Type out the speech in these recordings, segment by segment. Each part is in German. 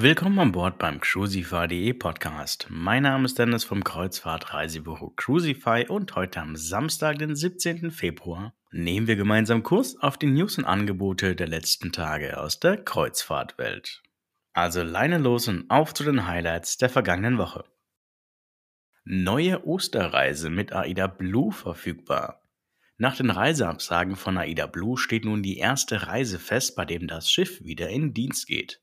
Willkommen an Bord beim Crucify.de Podcast. Mein Name ist Dennis vom Kreuzfahrt-Reisebüro Crucify und heute am Samstag, den 17. Februar, nehmen wir gemeinsam Kurs auf die News und Angebote der letzten Tage aus der Kreuzfahrtwelt. Also Leine los und auf zu den Highlights der vergangenen Woche. Neue Osterreise mit AIDA Blue verfügbar. Nach den Reiseabsagen von AIDA Blue steht nun die erste Reise fest, bei dem das Schiff wieder in Dienst geht.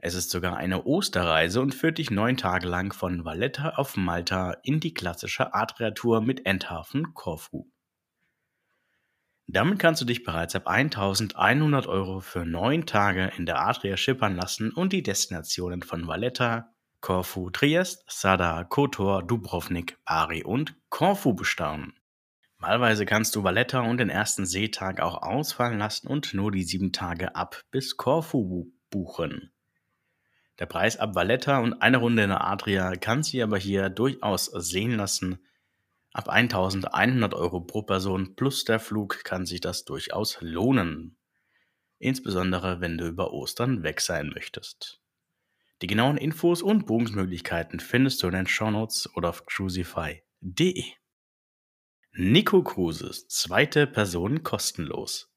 Es ist sogar eine Osterreise und führt dich neun Tage lang von Valletta auf Malta in die klassische Adria-Tour mit Endhafen Korfu. Damit kannst du dich bereits ab 1100 Euro für neun Tage in der Adria schippern lassen und die Destinationen von Valletta, Korfu, Triest, Sada, Kotor, Dubrovnik, Bari und Korfu bestaunen. Malweise kannst du Valletta und den ersten Seetag auch ausfallen lassen und nur die sieben Tage ab bis Korfu buchen. Der Preis ab Valletta und eine Runde in der Adria kann sich aber hier durchaus sehen lassen. Ab 1100 Euro pro Person plus der Flug kann sich das durchaus lohnen. Insbesondere wenn du über Ostern weg sein möchtest. Die genauen Infos und Buchungsmöglichkeiten findest du in den Shownotes oder auf crucify.de. Nico Cruises, zweite Person kostenlos.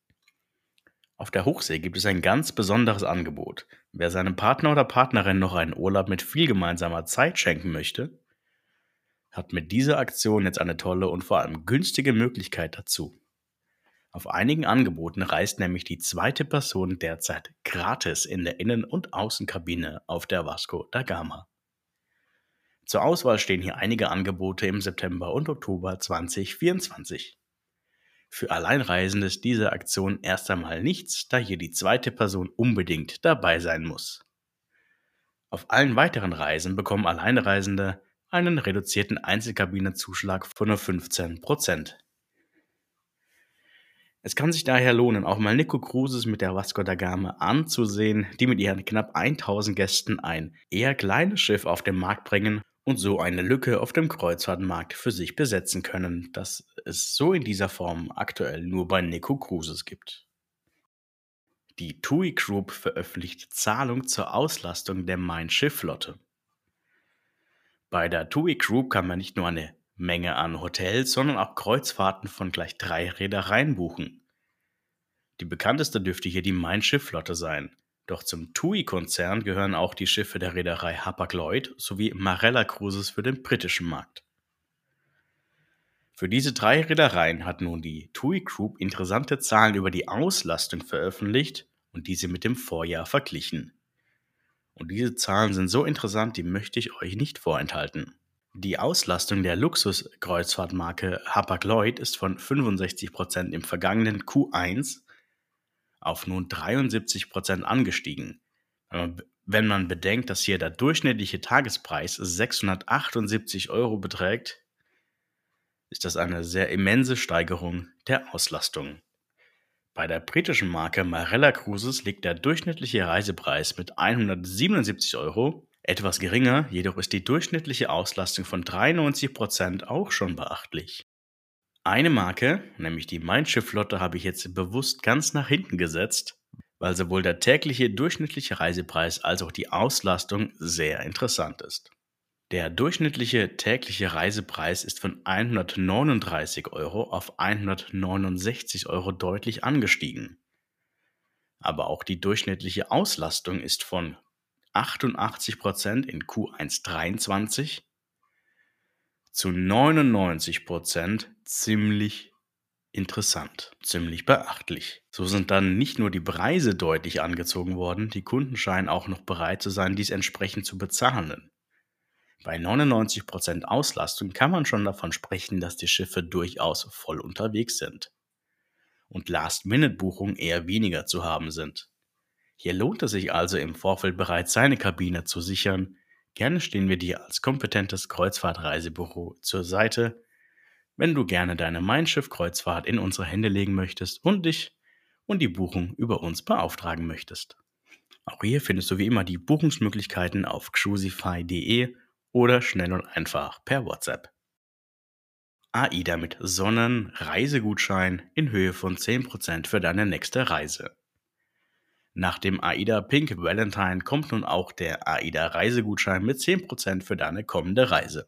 Auf der Hochsee gibt es ein ganz besonderes Angebot. Wer seinem Partner oder Partnerin noch einen Urlaub mit viel gemeinsamer Zeit schenken möchte, hat mit dieser Aktion jetzt eine tolle und vor allem günstige Möglichkeit dazu. Auf einigen Angeboten reist nämlich die zweite Person derzeit gratis in der Innen- und Außenkabine auf der Vasco da Gama. Zur Auswahl stehen hier einige Angebote im September und Oktober 2024. Für Alleinreisende ist diese Aktion erst einmal nichts, da hier die zweite Person unbedingt dabei sein muss. Auf allen weiteren Reisen bekommen Alleinreisende einen reduzierten Einzelkabinenzuschlag von nur 15%. Es kann sich daher lohnen, auch mal Nico Cruises mit der Vasco da Gama anzusehen, die mit ihren knapp 1000 Gästen ein eher kleines Schiff auf den Markt bringen und so eine Lücke auf dem Kreuzfahrtmarkt für sich besetzen können, das es so in dieser Form aktuell nur bei Nico Cruises gibt. Die TUI Group veröffentlicht Zahlung zur Auslastung der Main-Schiff-Flotte. Bei der TUI Group kann man nicht nur eine Menge an Hotels, sondern auch Kreuzfahrten von gleich drei Reedereien buchen. Die bekannteste dürfte hier die Main-Schiff-Flotte sein. Doch zum TUI-Konzern gehören auch die Schiffe der Reederei Hapag-Lloyd sowie Marella Cruises für den britischen Markt. Für diese drei Reedereien hat nun die TUI Group interessante Zahlen über die Auslastung veröffentlicht und diese mit dem Vorjahr verglichen. Und diese Zahlen sind so interessant, die möchte ich euch nicht vorenthalten. Die Auslastung der Luxuskreuzfahrtmarke Hapag-Lloyd ist von 65% im vergangenen Q1 auf nun 73 Prozent angestiegen. Wenn man bedenkt, dass hier der durchschnittliche Tagespreis 678 Euro beträgt, ist das eine sehr immense Steigerung der Auslastung. Bei der britischen Marke Marella Cruises liegt der durchschnittliche Reisepreis mit 177 Euro etwas geringer, jedoch ist die durchschnittliche Auslastung von 93 Prozent auch schon beachtlich. Eine Marke, nämlich die Mein Schiff Flotte, habe ich jetzt bewusst ganz nach hinten gesetzt, weil sowohl der tägliche durchschnittliche Reisepreis als auch die Auslastung sehr interessant ist. Der durchschnittliche tägliche Reisepreis ist von 139 Euro auf 169 Euro deutlich angestiegen. Aber auch die durchschnittliche Auslastung ist von 88% in Q1 23 zu 99% ziemlich interessant, ziemlich beachtlich. So sind dann nicht nur die Preise deutlich angezogen worden, die Kunden scheinen auch noch bereit zu sein, dies entsprechend zu bezahlen. Bei 99% Auslastung kann man schon davon sprechen, dass die Schiffe durchaus voll unterwegs sind. Und Last-Minute-Buchungen eher weniger zu haben sind. Hier lohnt es sich also im Vorfeld bereits seine Kabine zu sichern. Gerne stehen wir dir als kompetentes Kreuzfahrtreisebüro zur Seite wenn du gerne deine Mein Schiff Kreuzfahrt in unsere Hände legen möchtest und dich und die Buchung über uns beauftragen möchtest. Auch hier findest du wie immer die Buchungsmöglichkeiten auf crucify.de oder schnell und einfach per WhatsApp. AIDA mit Sonnen Reisegutschein in Höhe von 10% für deine nächste Reise. Nach dem AIDA Pink Valentine kommt nun auch der AIDA Reisegutschein mit 10% für deine kommende Reise.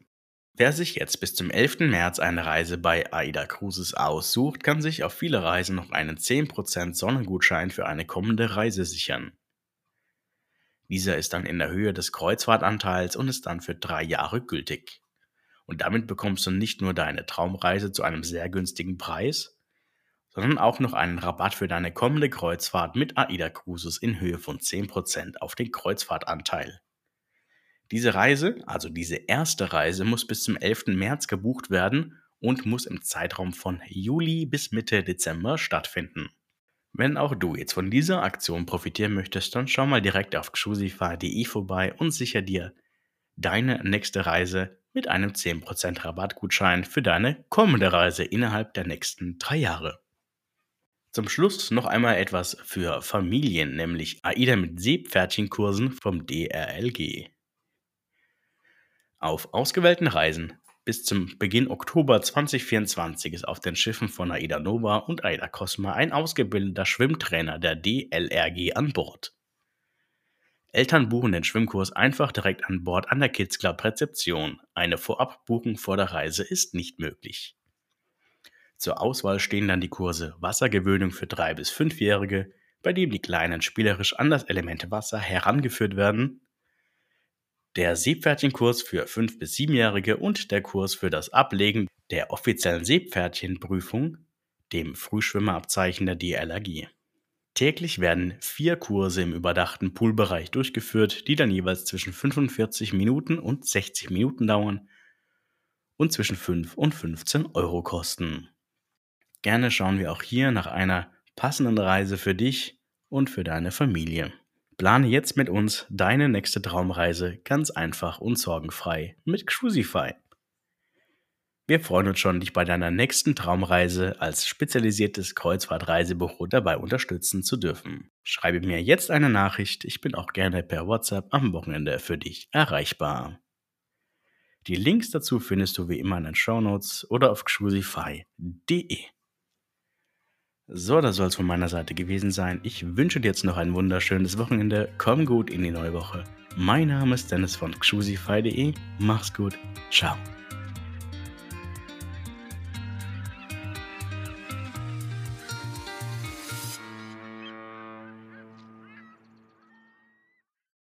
Wer sich jetzt bis zum 11. März eine Reise bei AIDA Cruises aussucht, kann sich auf viele Reisen noch einen 10% Sonnengutschein für eine kommende Reise sichern. Dieser ist dann in der Höhe des Kreuzfahrtanteils und ist dann für drei Jahre gültig. Und damit bekommst du nicht nur deine Traumreise zu einem sehr günstigen Preis, sondern auch noch einen Rabatt für deine kommende Kreuzfahrt mit AIDA Cruises in Höhe von 10% auf den Kreuzfahrtanteil. Diese Reise, also diese erste Reise, muss bis zum 11. März gebucht werden und muss im Zeitraum von Juli bis Mitte Dezember stattfinden. Wenn auch du jetzt von dieser Aktion profitieren möchtest, dann schau mal direkt auf xusify.de vorbei und sicher dir deine nächste Reise mit einem 10% Rabattgutschein für deine kommende Reise innerhalb der nächsten drei Jahre. Zum Schluss noch einmal etwas für Familien, nämlich AIDA mit Seepferdchenkursen vom DRLG. Auf ausgewählten Reisen bis zum Beginn Oktober 2024 ist auf den Schiffen von Aida Nova und Aida Cosma ein ausgebildeter Schwimmtrainer der DLRG an Bord. Eltern buchen den Schwimmkurs einfach direkt an Bord an der Kids Club Rezeption. Eine Vorabbuchung vor der Reise ist nicht möglich. Zur Auswahl stehen dann die Kurse Wassergewöhnung für 3- bis 5-Jährige, bei dem die Kleinen spielerisch an das Element Wasser herangeführt werden, der Seepferdchenkurs für 5- bis 7-Jährige und der Kurs für das Ablegen der offiziellen Seepferdchenprüfung, dem Frühschwimmerabzeichen der DLRG. Täglich werden vier Kurse im überdachten Poolbereich durchgeführt, die dann jeweils zwischen 45 Minuten und 60 Minuten dauern und zwischen 5 und 15 Euro kosten. Gerne schauen wir auch hier nach einer passenden Reise für dich und für deine Familie. Plane jetzt mit uns deine nächste Traumreise ganz einfach und sorgenfrei mit Cruisify. Wir freuen uns schon, dich bei deiner nächsten Traumreise als spezialisiertes Kreuzfahrtreisebüro dabei unterstützen zu dürfen. Schreibe mir jetzt eine Nachricht, ich bin auch gerne per WhatsApp am Wochenende für dich erreichbar. Die Links dazu findest du wie immer in den Shownotes oder auf cruisify.de. So, das soll es von meiner Seite gewesen sein. Ich wünsche dir jetzt noch ein wunderschönes Wochenende. Komm gut in die neue Woche. Mein Name ist Dennis von xusify.de. Mach's gut. Ciao.